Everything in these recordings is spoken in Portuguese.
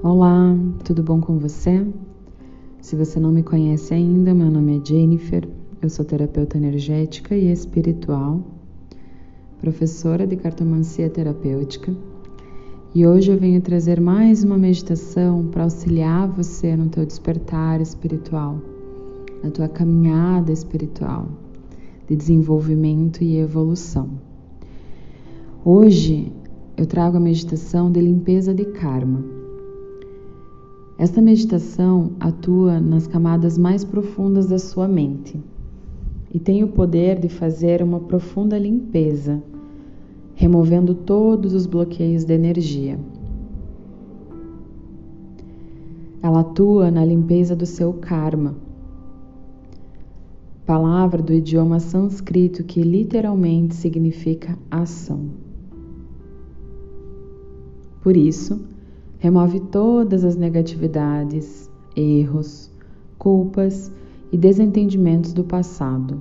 Olá, tudo bom com você? Se você não me conhece ainda, meu nome é Jennifer, eu sou terapeuta energética e espiritual, professora de cartomancia terapêutica, e hoje eu venho trazer mais uma meditação para auxiliar você no teu despertar espiritual, na tua caminhada espiritual de desenvolvimento e evolução. Hoje eu trago a meditação de limpeza de karma. Esta meditação atua nas camadas mais profundas da sua mente e tem o poder de fazer uma profunda limpeza, removendo todos os bloqueios de energia. Ela atua na limpeza do seu karma, palavra do idioma sânscrito que literalmente significa ação. Por isso, remove todas as negatividades, erros, culpas e desentendimentos do passado.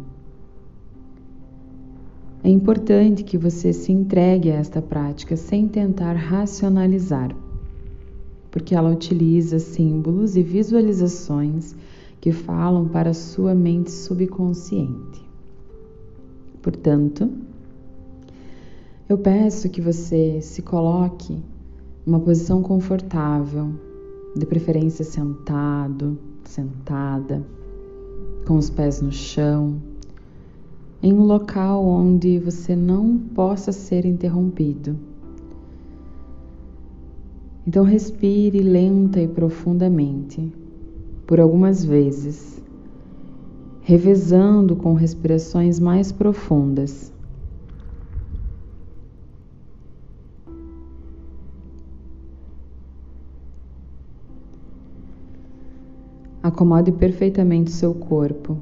É importante que você se entregue a esta prática sem tentar racionalizar, porque ela utiliza símbolos e visualizações que falam para sua mente subconsciente. Portanto, eu peço que você se coloque uma posição confortável, de preferência sentado, sentada, com os pés no chão, em um local onde você não possa ser interrompido. Então respire lenta e profundamente, por algumas vezes, revezando com respirações mais profundas Acomode perfeitamente seu corpo.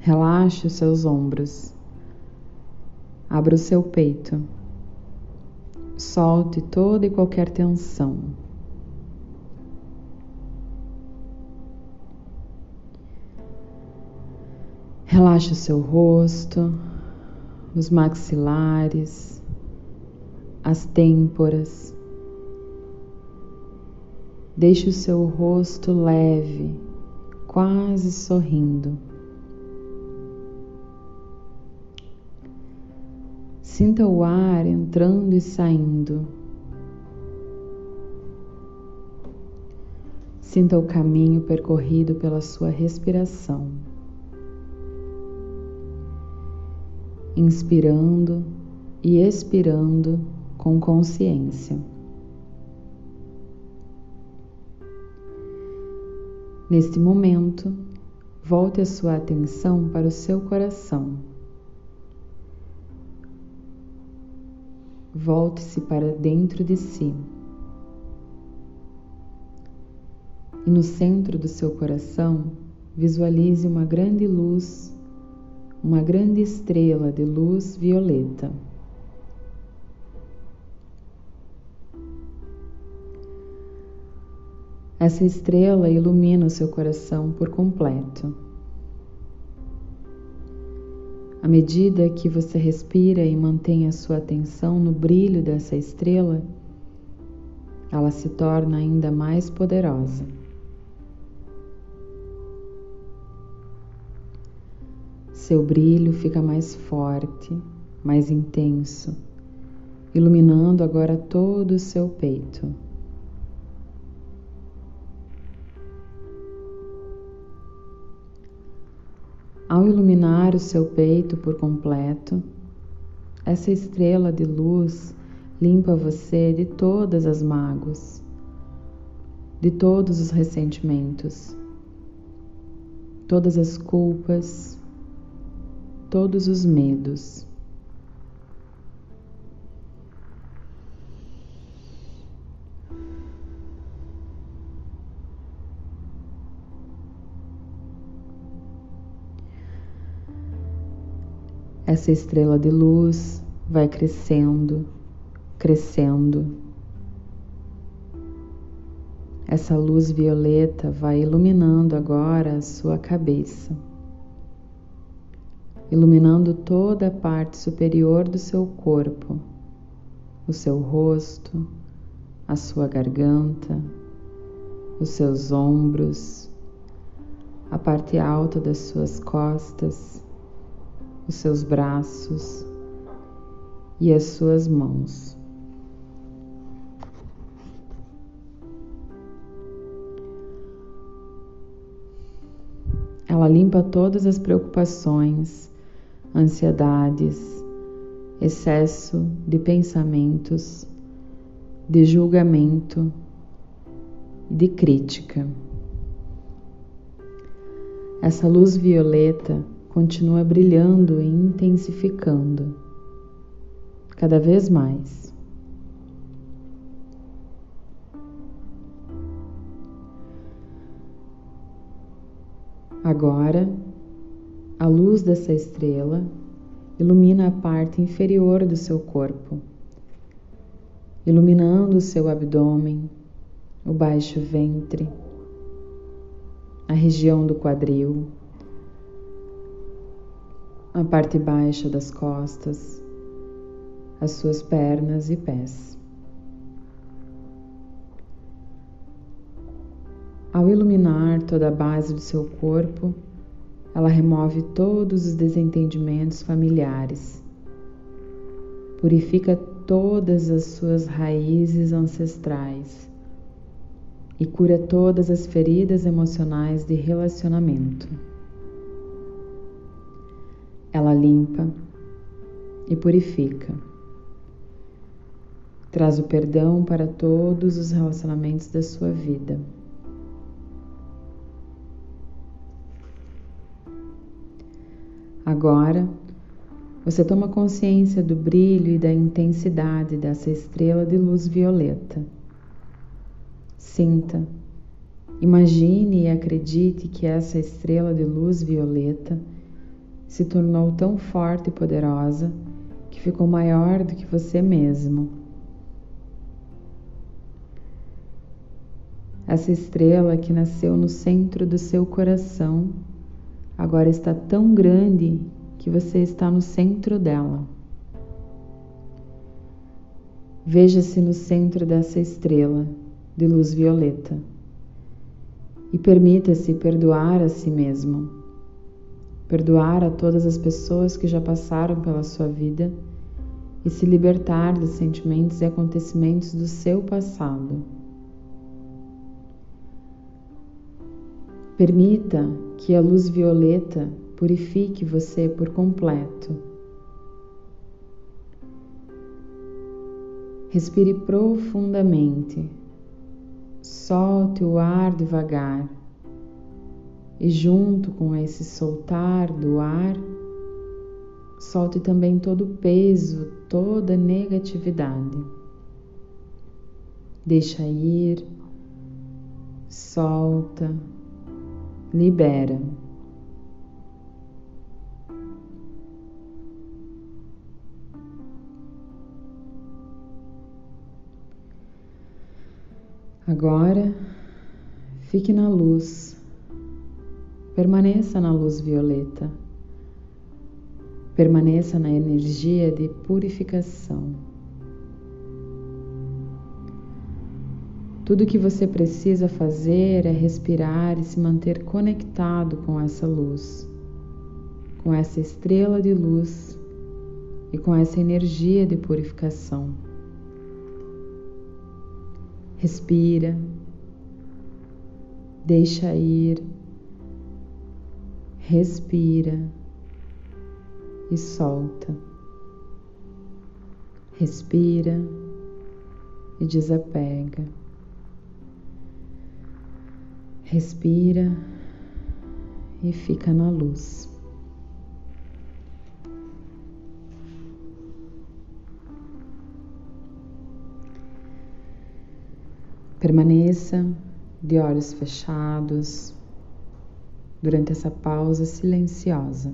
Relaxe os seus ombros. Abra o seu peito. Solte toda e qualquer tensão. Relaxe o seu rosto, os maxilares, as têmporas. Deixe o seu rosto leve, quase sorrindo. Sinta o ar entrando e saindo. Sinta o caminho percorrido pela sua respiração. Inspirando e expirando com consciência. Neste momento, volte a sua atenção para o seu coração. Volte-se para dentro de si. E no centro do seu coração, visualize uma grande luz, uma grande estrela de luz violeta. Essa estrela ilumina o seu coração por completo. À medida que você respira e mantém a sua atenção no brilho dessa estrela, ela se torna ainda mais poderosa. Seu brilho fica mais forte, mais intenso, iluminando agora todo o seu peito. Ao iluminar o seu peito por completo, essa estrela de luz limpa você de todas as mágoas, de todos os ressentimentos, todas as culpas, todos os medos. Essa estrela de luz vai crescendo, crescendo. Essa luz violeta vai iluminando agora a sua cabeça, iluminando toda a parte superior do seu corpo, o seu rosto, a sua garganta, os seus ombros, a parte alta das suas costas, os seus braços e as suas mãos. Ela limpa todas as preocupações, ansiedades, excesso de pensamentos, de julgamento, de crítica. Essa luz violeta continua brilhando e intensificando cada vez mais. Agora, a luz dessa estrela ilumina a parte inferior do seu corpo, iluminando o seu abdômen, o baixo ventre, a região do quadril, a parte baixa das costas, as suas pernas e pés. Ao iluminar toda a base do seu corpo, ela remove todos os desentendimentos familiares, purifica todas as suas raízes ancestrais e cura todas as feridas emocionais de relacionamento. Ela limpa e purifica. Traz o perdão para todos os relacionamentos da sua vida. Agora, você toma consciência do brilho e da intensidade dessa estrela de luz violeta. Sinta, imagine e acredite que essa estrela de luz violeta se tornou tão forte e poderosa que ficou maior do que você mesmo. Essa estrela que nasceu no centro do seu coração agora está tão grande que você está no centro dela. Veja-se no centro dessa estrela de luz violeta e permita-se perdoar a si mesmo, perdoar a todas as pessoas que já passaram pela sua vida e se libertar dos sentimentos e acontecimentos do seu passado. Permita que a luz violeta purifique você por completo. Respire profundamente, solte o ar devagar e, junto com esse soltar do ar, solte também todo o peso, toda negatividade. Deixa ir, solta, libera. Agora, fique na luz, permaneça na luz violeta, permaneça na energia de purificação. Tudo que você precisa fazer é respirar e se manter conectado com essa luz, com essa estrela de luz e com essa energia de purificação. Respira, deixa ir, respira e solta. Respira e desapega. Respira e fica na luz. Permaneça de olhos fechados durante essa pausa silenciosa.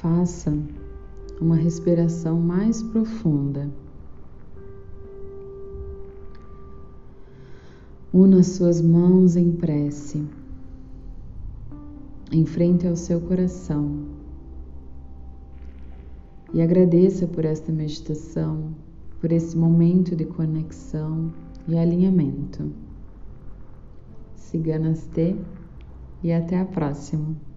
Faça uma respiração mais profunda. Una suas mãos em prece, em frente ao seu coração, e agradeça por esta meditação, por esse momento de conexão e alinhamento. Siga Namastê e até a próxima.